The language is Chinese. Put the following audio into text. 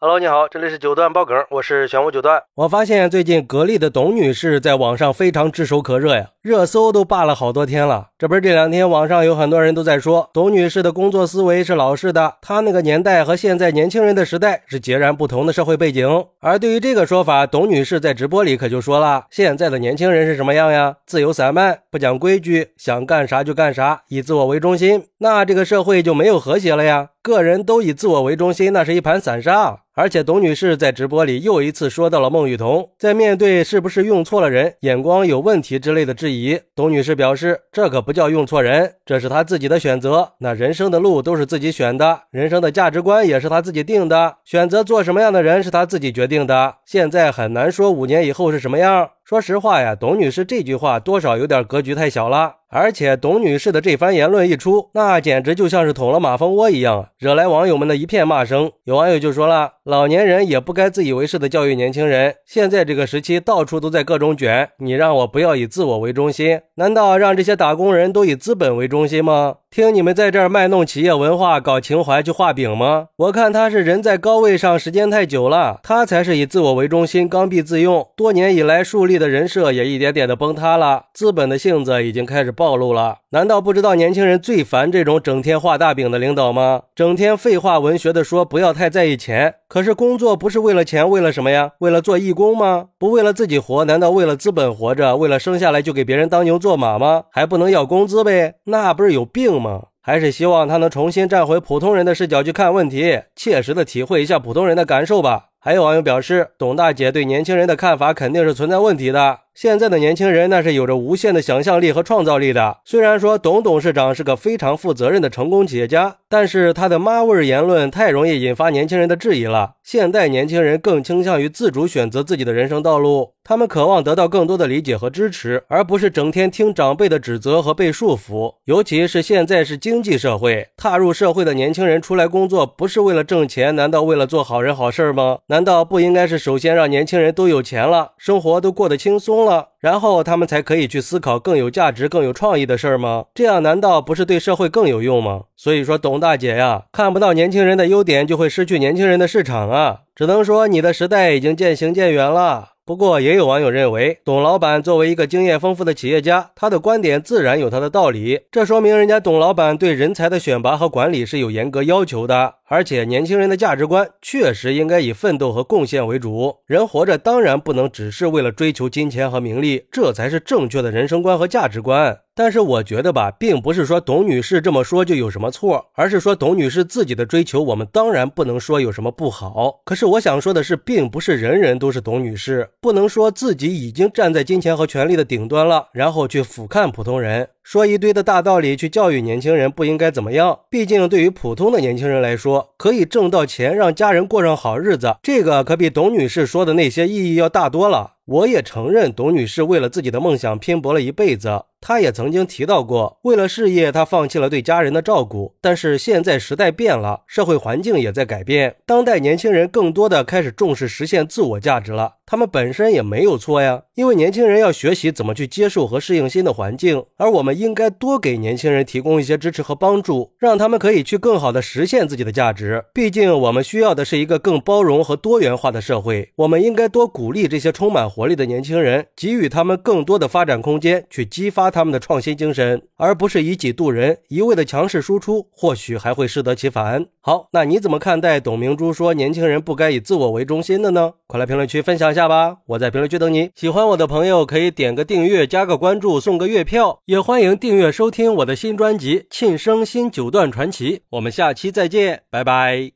Hello，你好，这里是九段爆梗，我是玄武九段。我发现最近格力的董女士在网上非常炙手可热呀，热搜都霸了好多天了。这不是这两天网上有很多人都在说，董女士的工作思维是老式的，她那个年代和现在年轻人的时代是截然不同的社会背景。而对于这个说法，董女士在直播里可就说了，现在的年轻人是什么样呀？自由散漫，不讲规矩，想干啥就干啥，以自我为中心，那这个社会就没有和谐了呀。个人都以自我为中心，那是一盘散沙。而且董女士在直播里又一次说到了孟雨桐，在面对是不是用错了人、眼光有问题之类的质疑，董女士表示，这可不叫用错人，这是她自己的选择。那人生的路都是自己选的，人生的价值观也是她自己定的，选择做什么样的人是她自己决定的。现在很难说五年以后是什么样。说实话呀，董女士这句话多少有点格局太小了。而且董女士的这番言论一出，那简直就像是捅了马蜂窝一样，惹来网友们的一片骂声。有网友就说了：“老年人也不该自以为是的教育年轻人。现在这个时期，到处都在各种卷，你让我不要以自我为中心，难道让这些打工人都以资本为中心吗？”听你们在这儿卖弄企业文化、搞情怀去画饼吗？我看他是人在高位上时间太久了，他才是以自我为中心、刚愎自用。多年以来树立的人设也一点点的崩塌了，资本的性子已经开始暴露了。难道不知道年轻人最烦这种整天画大饼的领导吗？整天废话文学的说不要太在意钱，可是工作不是为了钱，为了什么呀？为了做义工吗？不为了自己活，难道为了资本活着？为了生下来就给别人当牛做马吗？还不能要工资呗？那不是有病吗？还是希望他能重新站回普通人的视角去看问题，切实的体会一下普通人的感受吧。还有网友表示，董大姐对年轻人的看法肯定是存在问题的。现在的年轻人那是有着无限的想象力和创造力的。虽然说董董事长是个非常负责任的成功企业家，但是他的妈味言论太容易引发年轻人的质疑了。现代年轻人更倾向于自主选择自己的人生道路，他们渴望得到更多的理解和支持，而不是整天听长辈的指责和被束缚。尤其是现在是经济社会，踏入社会的年轻人出来工作不是为了挣钱，难道为了做好人好事吗？难道不应该是首先让年轻人都有钱了，生活都过得轻松？然后他们才可以去思考更有价值、更有创意的事儿吗？这样难道不是对社会更有用吗？所以说，董大姐呀，看不到年轻人的优点，就会失去年轻人的市场啊！只能说你的时代已经渐行渐远了。不过，也有网友认为，董老板作为一个经验丰富的企业家，他的观点自然有他的道理。这说明人家董老板对人才的选拔和管理是有严格要求的。而且，年轻人的价值观确实应该以奋斗和贡献为主。人活着当然不能只是为了追求金钱和名利，这才是正确的人生观和价值观。但是我觉得吧，并不是说董女士这么说就有什么错，而是说董女士自己的追求，我们当然不能说有什么不好。可是我想说的是，并不是人人都是董女士，不能说自己已经站在金钱和权力的顶端了，然后去俯瞰普通人。说一堆的大道理去教育年轻人不应该怎么样，毕竟对于普通的年轻人来说，可以挣到钱，让家人过上好日子，这个可比董女士说的那些意义要大多了。我也承认，董女士为了自己的梦想拼搏了一辈子。她也曾经提到过，为了事业，她放弃了对家人的照顾。但是现在时代变了，社会环境也在改变，当代年轻人更多的开始重视实现自我价值了。他们本身也没有错呀，因为年轻人要学习怎么去接受和适应新的环境，而我们应该多给年轻人提供一些支持和帮助，让他们可以去更好的实现自己的价值。毕竟我们需要的是一个更包容和多元化的社会，我们应该多鼓励这些充满活力的年轻人，给予他们更多的发展空间，去激发他们的创新精神，而不是以己度人，一味的强势输出，或许还会适得其反。好，那你怎么看待董明珠说年轻人不该以自我为中心的呢？快来评论区分享一下。下吧，我在评论区等你。喜欢我的朋友可以点个订阅，加个关注，送个月票。也欢迎订阅收听我的新专辑《庆生新九段传奇》。我们下期再见，拜拜。